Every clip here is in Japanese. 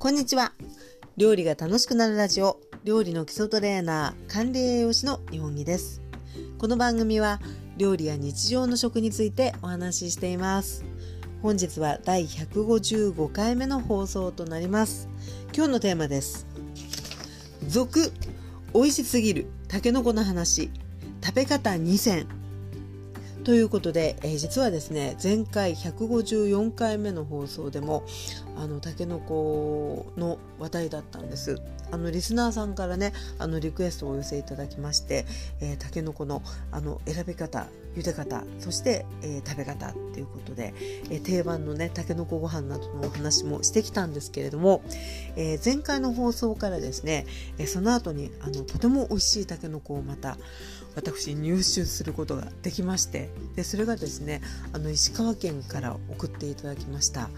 こんにちは。料理が楽しくなるラジオ料理の基礎トレーナー管理栄養士の日本木です。この番組は料理や日常の食についてお話ししています。本日は第155回目の放送となります。今日のテーマです。続美味しすぎるたけのこの話。食べ方2選。ということで、えー、実はですね前回154回目の放送でもあのタケノコの話題だったんです。あのリスナーさんからねあのリクエストをお寄せいただきまして、えー、タケノコのあの選び方茹で方そして、えー、食べ方っていうことで、えー、定番のねたけのこご飯などのお話もしてきたんですけれども、えー、前回の放送からですね、えその後にあのとても美味しいたけのこをまた私入手することができましてでそれがですねあの石川県から送っていただきました、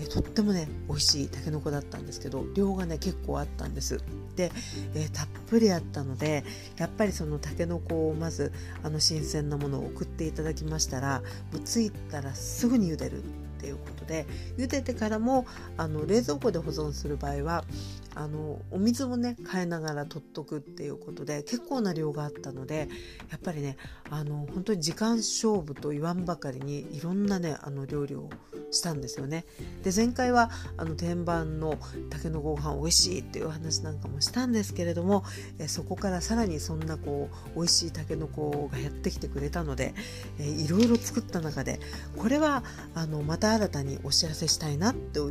えとってもね美味しいたけのこだったんですけど量がね結構あったんです。で、えたっぷりあったのでやっぱりそのたけのこをまずあの新鮮なものを送っていただきましたらもう着いたらすぐに茹でるっていうことで茹でてからもあの冷蔵庫で保存する場合はあのお水をね変えながら取っとくっていうことで結構な量があったのでやっぱりねあの本当に時間勝負と言わんばかりにいろんなねあの料理をしたんですよね。で前回はあの天板のたけのこご飯美味しいっていう話なんかもしたんですけれどもえそこからさらにそんなこう美味しいたけのこがやってきてくれたのでえいろいろ作った中でこれはあのまた新たにお知らせしたいなってい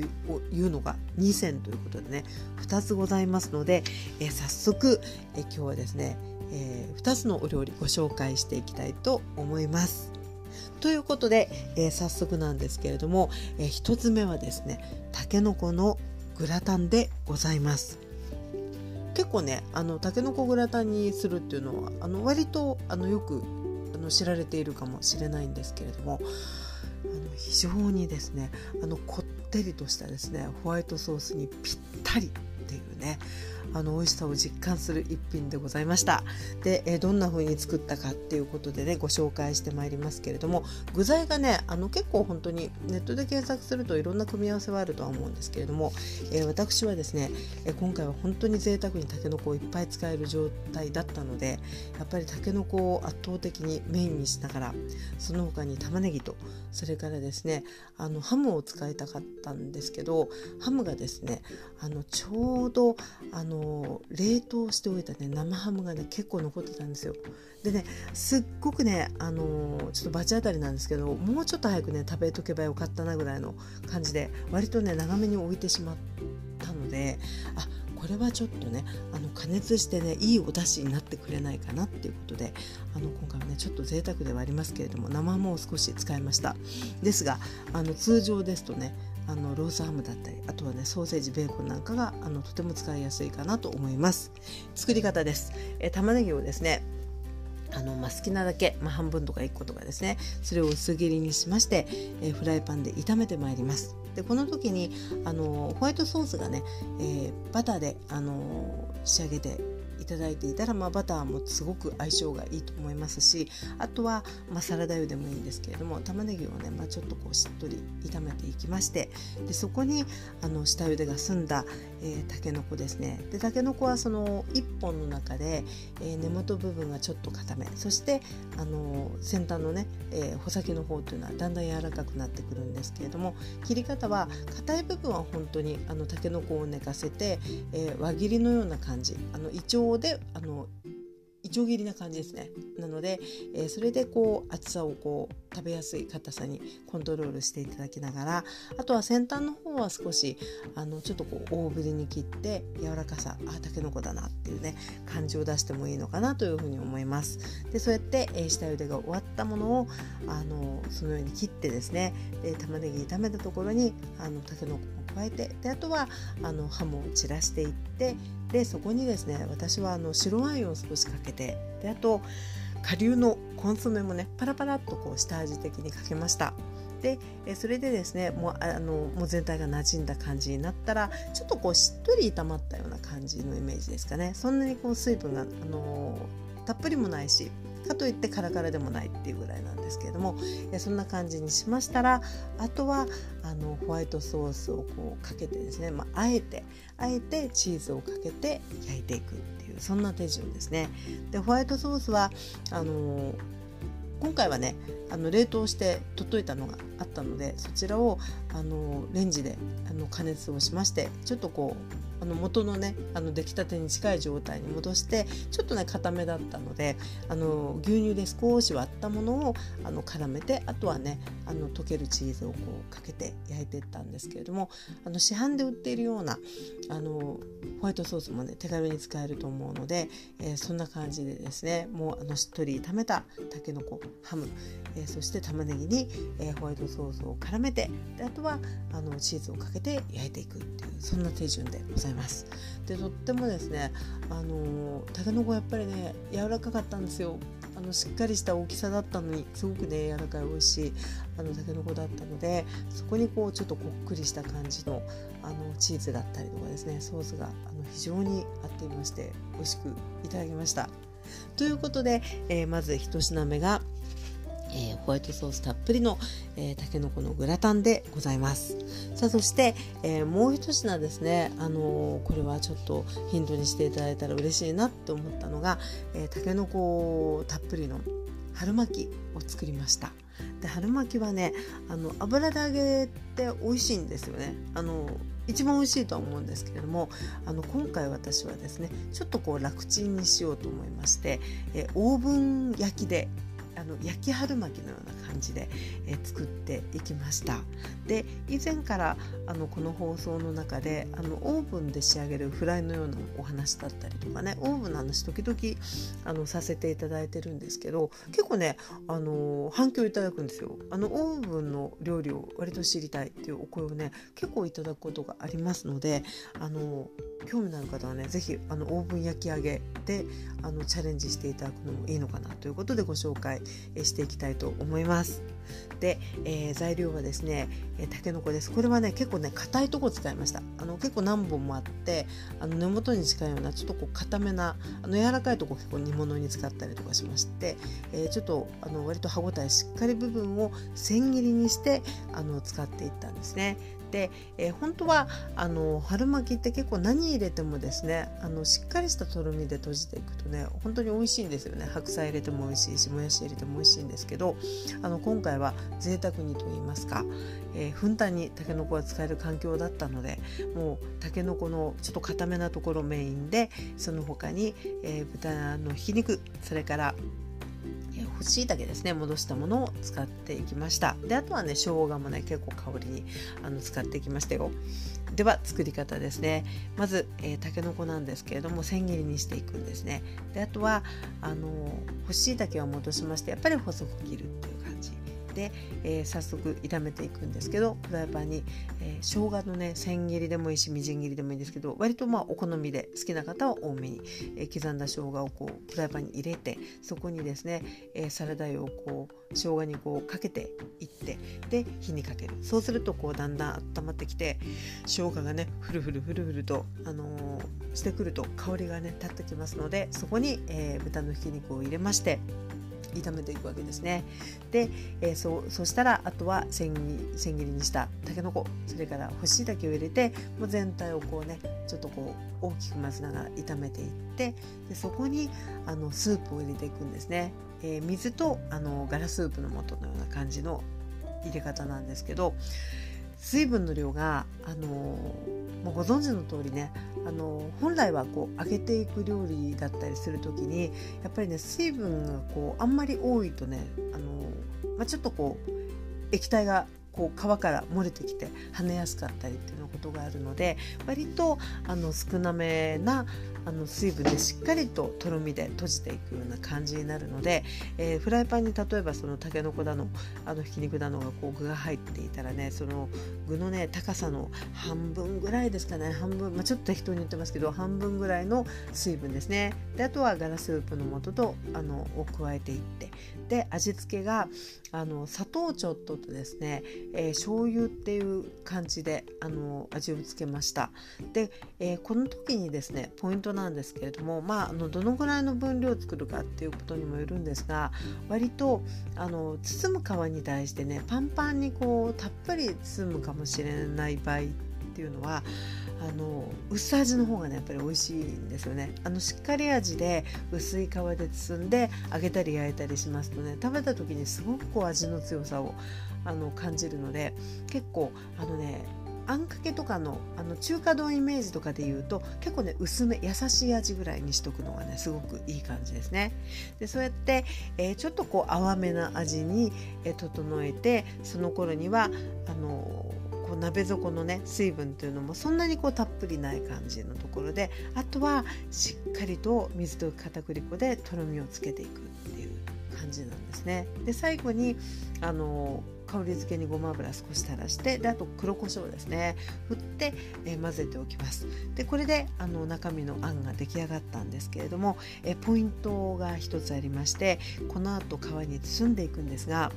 うのが2選ということでね2つございますので、え早速、え今日はですね、えー、2つのお料理ご紹介していきたいと思います。ということで、えー、早速なんですけれども、えー、1つ目はですねたけのこのグラタンでございます。結構ねあのたけのこグラタンにするっていうのはあの割とあのよくあの知られているかもしれないんですけれどもあの非常にですねあのこってりとしたですねホワイトソースにぴったりっていうねあの美味しさを実感する一品でございました。で、えどんな風に作ったかっていうことでねご紹介してまいりますけれども具材がねあの結構本当にネットで検索するといろんな組み合わせはあるとは思うんですけれども、え、私はですね、え今回は本当に贅沢にたけのこをいっぱい使える状態だったのでやっぱりたけのこを圧倒的にメインにしながらその他に玉ねぎとそれからですねあのハムを使いたかったんですけどハムがですねあのちょうどあの冷凍しておいたね生ハムがね結構残ってたんですよ。でねすっごくねあのちょっと罰当たりなんですけどもうちょっと早くね食べとけばよかったなぐらいの感じで割とね長めに置いてしまったのであこれはちょっとねあの加熱してねいいお出汁になってくれないかなっていうことであの今回はねちょっと贅沢ではありますけれども生ハムを少し使いました。ですがあの通常ですとねあのロースハムだったりあとはねソーセージベーコンなんかがあのとても使いやすいかなと思います。作り方です、え玉ねぎをですねあのまあ、好きなだけ、まあ、半分とか1個とかですねそれを薄切りにしまして、え、フライパンで炒めてまいります。でこの時にあのホワイトソースがね、えー、バターであの仕上げていただいていたら、まあ、バターもすごく相性がいいと思いますしあとは、まあ、サラダ油でもいいんですけれども玉ねぎをね、まあ、ちょっとこうしっとり炒めていきましてでそこにあの下茹でが済んだ、えー、たけのこですね。でたけのこはその1本の中で、えー、根元部分がちょっと固めそしてあの先端のね、えー、穂先の方というのはだんだん柔らかくなってくるんですけれども切り方は硬い部分は本当にあのたけのこを寝かせて、えー、輪切りのような感じあの胃腸であのいちょ切りな感じですね。なので、えー、それでこう厚さをこう食べやすい硬さにコントロールしていただきながらあとは先端の方は少しあのちょっとこう大ぶりに切って柔らかさあたけのこだなっていうね感じを出してもいいのかなというふうに思います。でそうやって、えー、下茹でが終わったものをあのそのように切ってですねで玉ねぎ炒めたところにあのたけのこを加えてであとはあのハムを散らしていってでそこにですね私はあの白ワインを少しかけてであと顆粒のコンソメもねパラパラっとこう下味的にかけました。でそれでですねもうあのもう全体が馴染んだ感じになったらちょっとこうしっとり炒まったような感じのイメージですかね。そんなにこう水分があのたっぷりもないしかといってカラカラでもないっていうぐらいなんですけれどもそんな感じにしましたらあとはあのホワイトソースをこうかけてですね、まあ、あえてあえてチーズをかけて焼いていくっていうそんな手順ですね。でホワイトソースはあの今回はねあの冷凍して取っといたのがあったのでそちらをあのレンジであの加熱をしましてちょっとこうあの元のねあの出来たてに近い状態に戻してちょっとね固めだったのであの牛乳で少し割ったものをあの絡めてあとはねあの溶けるチーズをこうかけて焼いていったんですけれどもあの市販で売っているようなあのホワイトソースもね手軽に使えると思うので、えー、そんな感じでですねもうあのしっとり炒めたたけのこハム、えー、そして玉ねぎに、えー、ホワイトソースを絡めてであとはあのチーズをかけて焼いていくっていうそんな手順でございます。でとってもですねあのたけのこやっぱりね柔らかかったんですよあのしっかりした大きさだったのにすごくね柔らかい美味しいあのたけのこだったのでそこにこうちょっとこっくりした感じのあのチーズだったりとかですねソースがあの非常に合っていまして美味しくいただきました。ということで、えー、まず1品目が、ホワイトソースたっぷりの、えー、たけのこのグラタンでございます。さあそして、えー、もう一品ですね、あのー、これはちょっとヒントにしていただいたら嬉しいなって思ったのが、えー、たけのこたっぷりの春巻きを作りました。で春巻きはねあの油で揚げて美味しいんですよね。あの一番美味しいとは思うんですけれどもあの今回私はですねちょっとこう楽ちんにしようと思いまして、えオーブン焼きであの焼き春巻きのような感じで、えー、作っていきました。で以前からあのこの放送の中であのオーブンで仕上げるフライのようなお話だったりとかねオーブンの話時々あのさせていただいてるんですけど結構ねあの反響いただくんですよ。あのオーブンの料理を割と知りたいっていうお声をね結構いただくことがありますのであの興味のある方はね是非あのオーブン焼き上げであのチャレンジしていただくのもいいのかなということでご紹介していきたいと思います。で、えー、材料はですね、えー、たけのこです。これはね結構ね硬いとこ使いました。あの結構何本もあってあの根元に近いようなちょっとこう硬めなあの柔らかいとこ結構煮物に使ったりとかしまして、えー、ちょっとあの割と歯ごたえしっかり部分を千切りにしてあの使っていったんですね。で、えー、本当はあの春巻きって結構何入れてもですねあのしっかりしたとろみで閉じていくとね本当に美味しいんですよね。白菜入れても美味しいしもやし入れても美味しいんですけどあの今回は贅沢にと言いますか、えー、ふんだんにたけのこが使える環境だったのでもうたけのこのちょっと固めなところメインでその他に、えー、豚のひき肉それから干し椎茸ですね戻したものを使っていきました。であとはね生姜もね結構香りにあの使っていきましたよ。では作り方ですね。まず、えー、たけのこなんですけれども千切りにしていくんですね。であとはあの干し椎茸を戻しましてやっぱり細く切るってで、えー、早速炒めていくんですけどフライパンに、えー、生姜のね千切りでもいいしみじん切りでもいいんですけど割とまあお好みで好きな方は多めに、えー、刻んだ生姜をこうフライパンに入れてそこにですね、えー、サラダ油をこう生姜にこうかけていってで火にかける。そうするとこうだんだん温まってきて生姜がねふるふるふるふると、あの、してくると香りがね立ってきますのでそこに、えー、豚のひき肉を入れまして炒めていくわけですね。で、えー、そそしたらあとは千切りにしたたけのこそれから干し茸を入れてもう全体をこうねちょっとこう大きく混ぜながら炒めていってでそこにあのスープを入れていくんですね。えー、水とあのガラスープの素のような感じの入れ方なんですけど水分の量が、あのもうご存知の通りね、あの本来はこう揚げていく料理だったりする時にやっぱりね水分がこうあんまり多いとね、あのまあ、ちょっとこう液体がこう皮から漏れてきて跳ねやすかったりっていうことがあるので割とあの少なめなあの水分でしっかりととろみで閉じていくような感じになるので、えー、フライパンに例えばそのたけのこだのあのひき肉だのがこう具が入っていたらねその具のね高さの半分ぐらいですかね半分、まあ、ちょっと適当に言ってますけど半分ぐらいの水分ですね。であとはガラスープの素とあのを加えていって。で味付けがあの砂糖ちょっととですね、えー、醤油っていう感じであの味をつけました。で、えー、この時にですねポイントなんですけれども、まあ、あのどのぐらいの分量を作るかっていうことにもよるんですが割とあの包む皮に対してねパンパンにこうたっぷり包むかもしれない場合っていうのはあの薄味の方がねやっぱり美味しいんですよね。あのしっかり味で薄い皮で包んで揚げたり焼いたりしますとね食べた時にすごくこう味の強さをあの感じるので結構あのねあんかけとかのあの中華丼イメージとかで言うと結構ね薄め優しい味ぐらいにしとくのがねすごくいい感じですね。でそうやって、えー、ちょっとこう淡めな味に、えー、整えてその頃にはあのこう鍋底のね水分というのもそんなにこうたっぷりない感じのところであとはしっかりと水と片栗粉でとろみをつけていくっていう感じなんですね。で最後にあの香り付けにごま油少し垂らしてであと黒胡椒ですね。振って、えー、混ぜておきます。でこれであの中身のあんが出来上がったんですけれども、えー、ポイントが一つありましてこの後皮に包んでいくんですが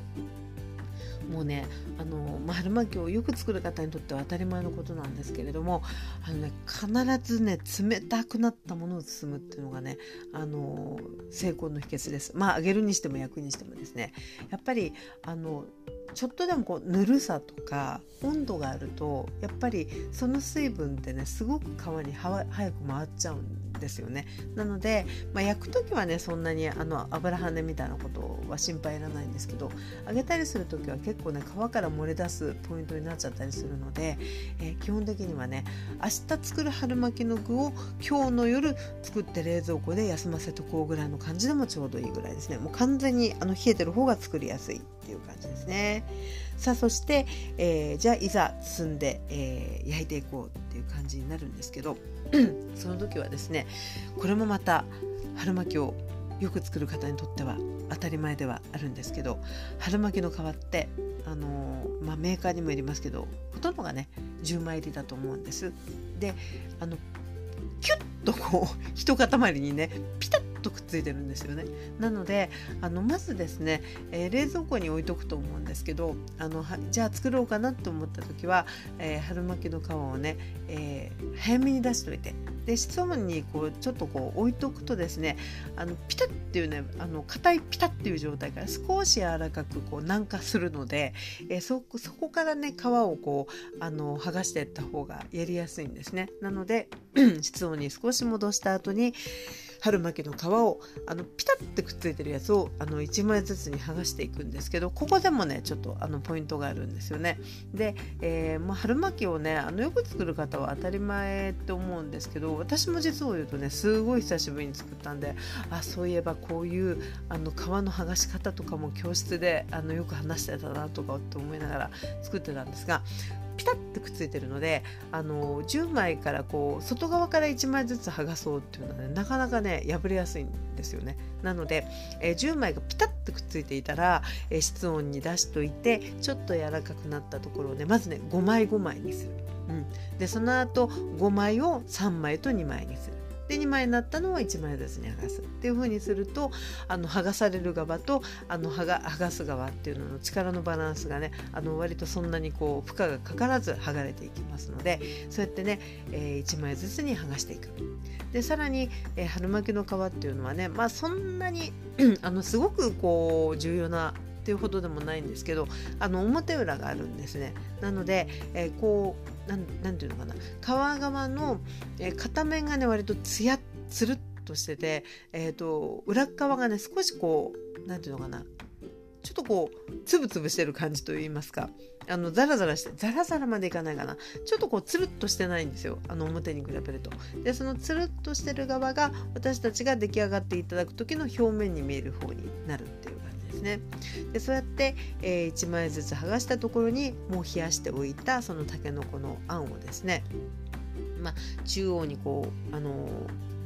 もうねあの、まあ、春巻きをよく作る方にとっては当たり前のことなんですけれどもあの、ね、必ずね冷たくなったものを包むっていうのがねあの成功の秘訣です。まあ揚げるにしても焼くにしてもですね。やっぱりあのちょっとでもこうぬるさとか温度があるとやっぱりその水分ってねすごく皮に早く回っちゃうんですよね。なので、まあ、焼く時はねそんなにあの油はねみたいなことをは心配いらないんですけど揚げたりする時は結構ね皮から漏れ出すポイントになっちゃったりするので、えー、基本的にはね明日作る春巻きの具を今日の夜作って冷蔵庫で休ませとこうぐらいの感じでもちょうどいいぐらいですねもう完全にあの冷えてる方が作りやすいっていう感じですね。さあそして、えー、じゃあいざ包んで、えー、焼いていこうっていう感じになるんですけどその時はですねこれもまた春巻きをよく作る方にとっては当たり前ではあるんですけど春巻きの皮ってあのー、まあ、メーカーにもよりますけどほとんどがね10枚入りだと思うんです。であのキュッとこう 一塊にねピタッとくっついてるんですよねなのであのまずですね、えー、冷蔵庫に置いとくと思うんですけどあのじゃあ作ろうかなと思った時は、えー、春巻きの皮をね、えー、早めに出しといてで室温にこうちょっとこう置いとくとですねあのピタッっていうねあの硬いピタッっていう状態から少し柔らかくこう軟化するので、えー、そそこからね皮をこうあの剥がしていった方がやりやすいんですねなので 室温に少し戻した後に春巻きの皮をあのピタッてくっついてるやつをあの1枚ずつに剥がしていくんですけどここでもねちょっとあのポイントがあるんですよね。で、えー、まあ、春巻きをねあのよく作る方は当たり前って思うんですけど私も実を言うとねすごい久しぶりに作ったんであそういえばこういうあの皮の剥がし方とかも教室であのよく話してたなとかって思いながら作ってたんですがピタッとくっついてるのであの10枚からこう外側から1枚ずつ剥がそうっていうのはねなかなかね破れやすいんですよね。なので、えー、10枚がピタッとくっついていたら、え、室温に出しといてちょっと柔らかくなったところをねまずね5枚5枚にする、うん、でその後5枚を3枚と2枚にする。で2枚になったのは1枚ずつに剥がす。っていう風にするとあの剥がされる側とあの剥が剥がす側っていうのの力のバランスがねあの割とそんなにこう負荷がかからず剥がれていきますのでそうやってね、えー、1枚ずつに剥がしていく。でさらに、えー、春巻きの皮っていうのはねまあそんなにあのすごくこう重要なっていうほどでもないんですけどあの表裏があるんですね。なので、えー、こうなんなんていうのかな。皮側の、えー、片面がね割とツヤつるっとしてて、えーと、裏側がね少しこうなんていうのかな。ちょっとこうつぶつぶしてる感じといいますか。あのザラザラしてザラザラまでいかないかな。ちょっとこうつるっとしてないんですよ。あの表に比べると。でそのつるっとしてる側が私たちが出来上がっていただく時の表面に見える方になるっていう。ね。でそうやって、えー、1枚ずつ剥がしたところにもう冷やしておいたそのたけのこのあんをですね。まあ、中央にこうあの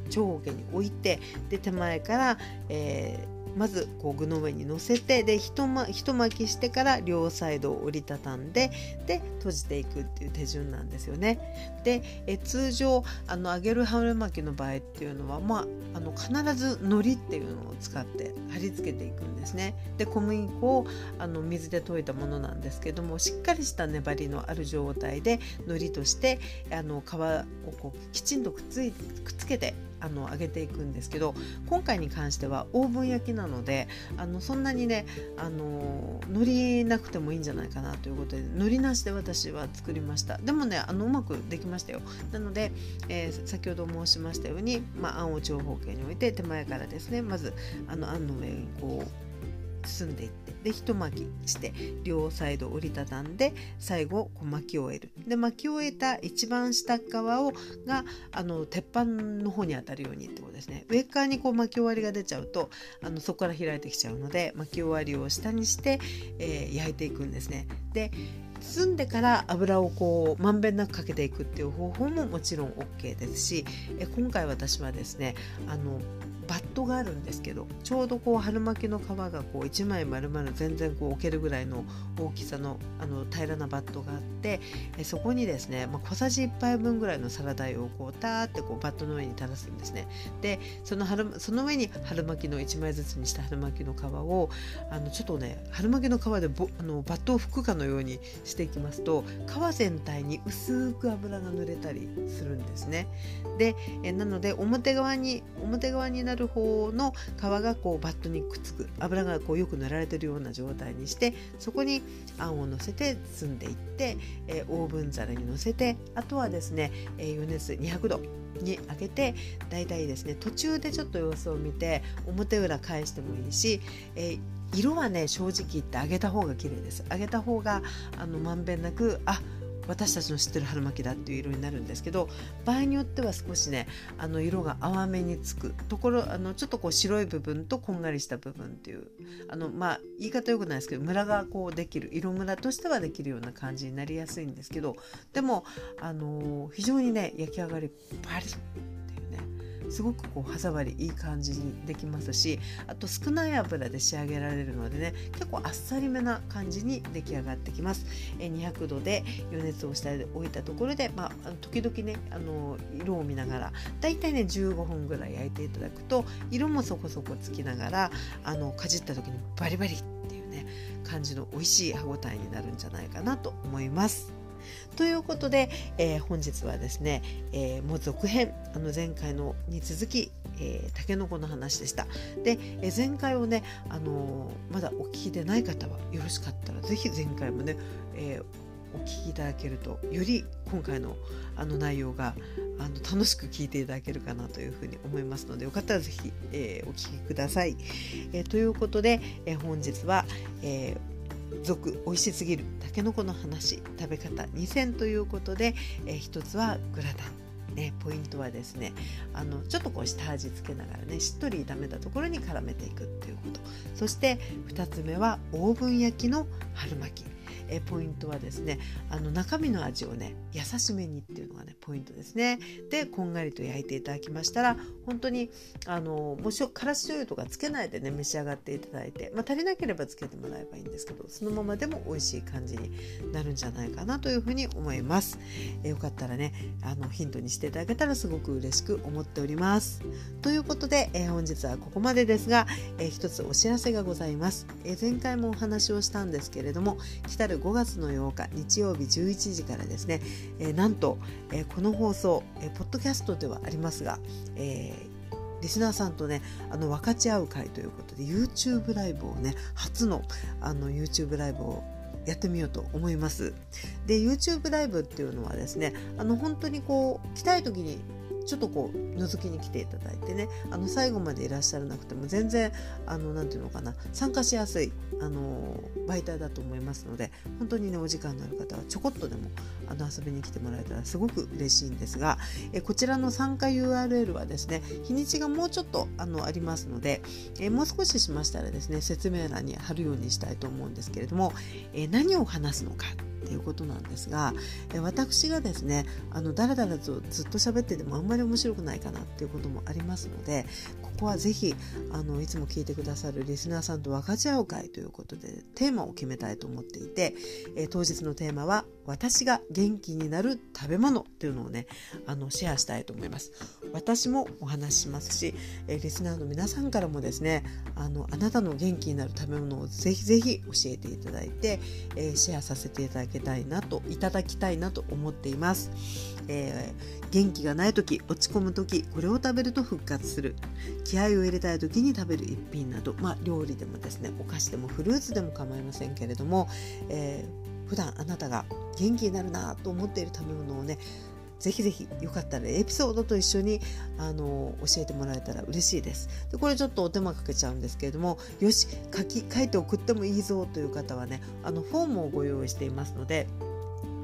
長方形に置いてで手前から、えーまずこう具の上に乗せてで一,、ま、一巻きしてから両サイドを折りたたんでで閉じていくっていう手順なんですよね。でえ通常あの揚げる春巻きの場合っていうのは、まあ、あの必ず海苔っていうのを使って貼り付けていくんですね。で小麦粉をあの水で溶いたものなんですけどもしっかりした粘りのある状態で海苔としてあの皮をこうきちんとくっついくっつけてあの揚げていくんですけど今回に関してはオーブン焼きなのであのそんなにねあの海苔なくてもいいんじゃないかなということで海苔なしで私は作りました。でもねあのうまくできましたよ。なので、えー、先ほど申しましたように、まあ、あんを長方形に置いて手前からですねまずあのあんの上にこう包んでいってで一巻きして両サイド折りたたんで最後こう巻き終える。で巻き終えた一番下側をがあの鉄板の方に当たるようにってことですね。上側にこう巻き終わりが出ちゃうとあのそこから開いてきちゃうので巻き終わりを下にして、えー、焼いていくんですね。で包んでから油をこうまんべんなくかけていくっていう方法ももちろん OK ですしえ今回私はですねあのバットがあるんですけどちょうどこう春巻きの皮がこう1枚丸々全然こう置けるぐらいの大きさのあの平らなバットがあってえそこにですね、まあ、小さじ1杯分ぐらいのサラダ油をこうターってこうバットの上に垂らすんですね。でその春その上に春巻きの1枚ずつにした春巻きの皮をあのちょっとね春巻きの皮でぼあのバットを拭くかのようにしていきますと皮全体に薄く油が塗れたりするんですね。でえなので表側に表側になるる方の皮がこうバットにくっつく油がこうよく塗られてるような状態にしてそこにあんをのせて包んでいって、えー、オーブン皿にのせてあとはですね、えー、余熱200度に上げてだいたいですね途中でちょっと様子を見て表裏返してもいいし、えー、色はね正直言って揚げた方が綺麗です。揚げた方があのまんべんなくあ私たちの知ってる春巻きだっていう色になるんですけど場合によっては少しねあの色が淡めにつく。ところあのちょっとこう白い部分とこんがりした部分っていう。あのまあ言い方よくないですけどムラがこうできる。色ムラとしてはできるような感じになりやすいんですけどでもあの非常にね焼き上がりパリッすごくこう歯触りいい感じにできますしあと少ない油で仕上げられるのでね結構あっさりめな感じに出来上がってきます。え200度で余熱をしておいたところで、まあ、時々ねあの色を見ながらだいたいね15分ぐらい焼いていただくと色もそこそこつきながらあのかじった時にバリバリっていうね感じの美味しい歯ごたえになるんじゃないかなと思います。ということで、えー、本日はですね、えー、もう続編あの前回のに続き、えー、タケノコの話でした。で、えー、前回をね、あのー、まだお聞きでない方はよろしかったら是非前回もね、え、お聞きいただけるとより今回のあの内容があの楽しく聞いていただけるかなというふうに思いますのでよかったら是非、えー、お聞きください。えー、ということで、えー、本日は、えー続美味しすぎるたけのこの話食べ方2選ということで、えー、1つはグラタン。ね、ポイントはですねあのちょっとこう下味つけながらねしっとり炒めたところに絡めていくっていうこと。そして2つ目はオーブン焼きの春巻き。えポイントはですねあの中身の味をね優しめにっていうのがねポイントですね。でこんがりと焼いていただきましたら本当にあのもしからし醤油とかつけないでね召し上がっていただいて、まあ、足りなければつけてもらえばいいんですけどそのままでも美味しい感じになるんじゃないかなというふうに思います、えよかったらねあのヒントにしていただけたらすごく嬉しく思っております。ということで、え本日はここまでですが、え一つお知らせがございます、え前回もお話をしたんですけれども来たる5月の8日日曜日11時からですね、えー、なんと、えー、この放送、えー、ポッドキャストではありますが、えー、リスナーさんとねあの分かち合う会ということで YouTube ライブをね初のあの YouTube ライブをやってみようと思います。で YouTube ライブっていうのはですねあの本当にこう来たい時にちょっとこう覗きに来ていただいてね。あの最後までいらっしゃらなくても全然あのなんていうのかな。参加しやすいあの媒体だと思いますので本当にねお時間のある方はちょこっとでもあの遊びに来てもらえたらすごく嬉しいんですがえこちらの参加 URL はですね日にちがもうちょっとあのありますのでえもう少ししましたらですね説明欄に貼るようにしたいと思うんですけれどもえ何を話すのかっていうことなんですが、え私がですねあのだらだらとずっと喋っててもあんまり面白くないかなっていうこともありますのでここはぜひあのいつも聞いてくださるリスナーさんと分かち合う会ということでテーマを決めたいと思っていて、え当日のテーマは私が元気になる食べ物っていうのをねあのシェアしたいと思います。私もお話ししますし、えリスナーの皆さんからもですねあのあなたの元気になる食べ物をぜひぜひ教えていただいて、えシェアさせていただけけたいなといただきたいなと思っています、えー、元気がない時落ち込む時これを食べると復活する。気合を入れたい時に食べる一品など、まあ、料理でもですねお菓子でもフルーツでも構いませんけれども、えー、普段あなたが元気になるなと思っている食べ物をねぜひぜひよかったらエピソードと一緒にあの教えてもらえたら嬉しいです。でこれちょっとお手間かけちゃうんですけれどもよし書き書いて送ってもいいぞという方はねあのフォームをご用意していますので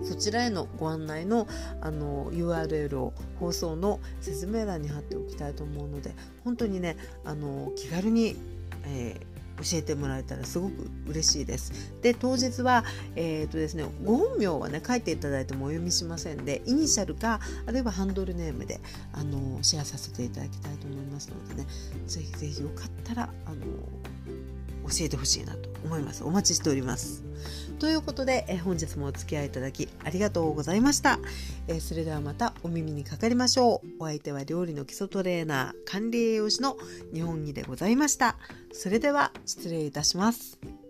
そちらへのご案内のあの URL を放送の説明欄に貼っておきたいと思うので本当にねあの気軽に、えー教えてもらえたらすごく嬉しいです。で当日は、えーとですね、ご本名はね書いていただいてもお読みしませんでイニシャルかあるいはハンドルネームであのシェアさせていただきたいと思いますのでねぜひぜひよかったらあの教えてほしいなと思います。お待ちしております。ということで、え本日もお付き合いいただきありがとうございました、えそれではまたお耳にかかりましょう。お相手は料理の基礎トレーナー、管理栄養士の日本木でございました。それでは失礼いたします。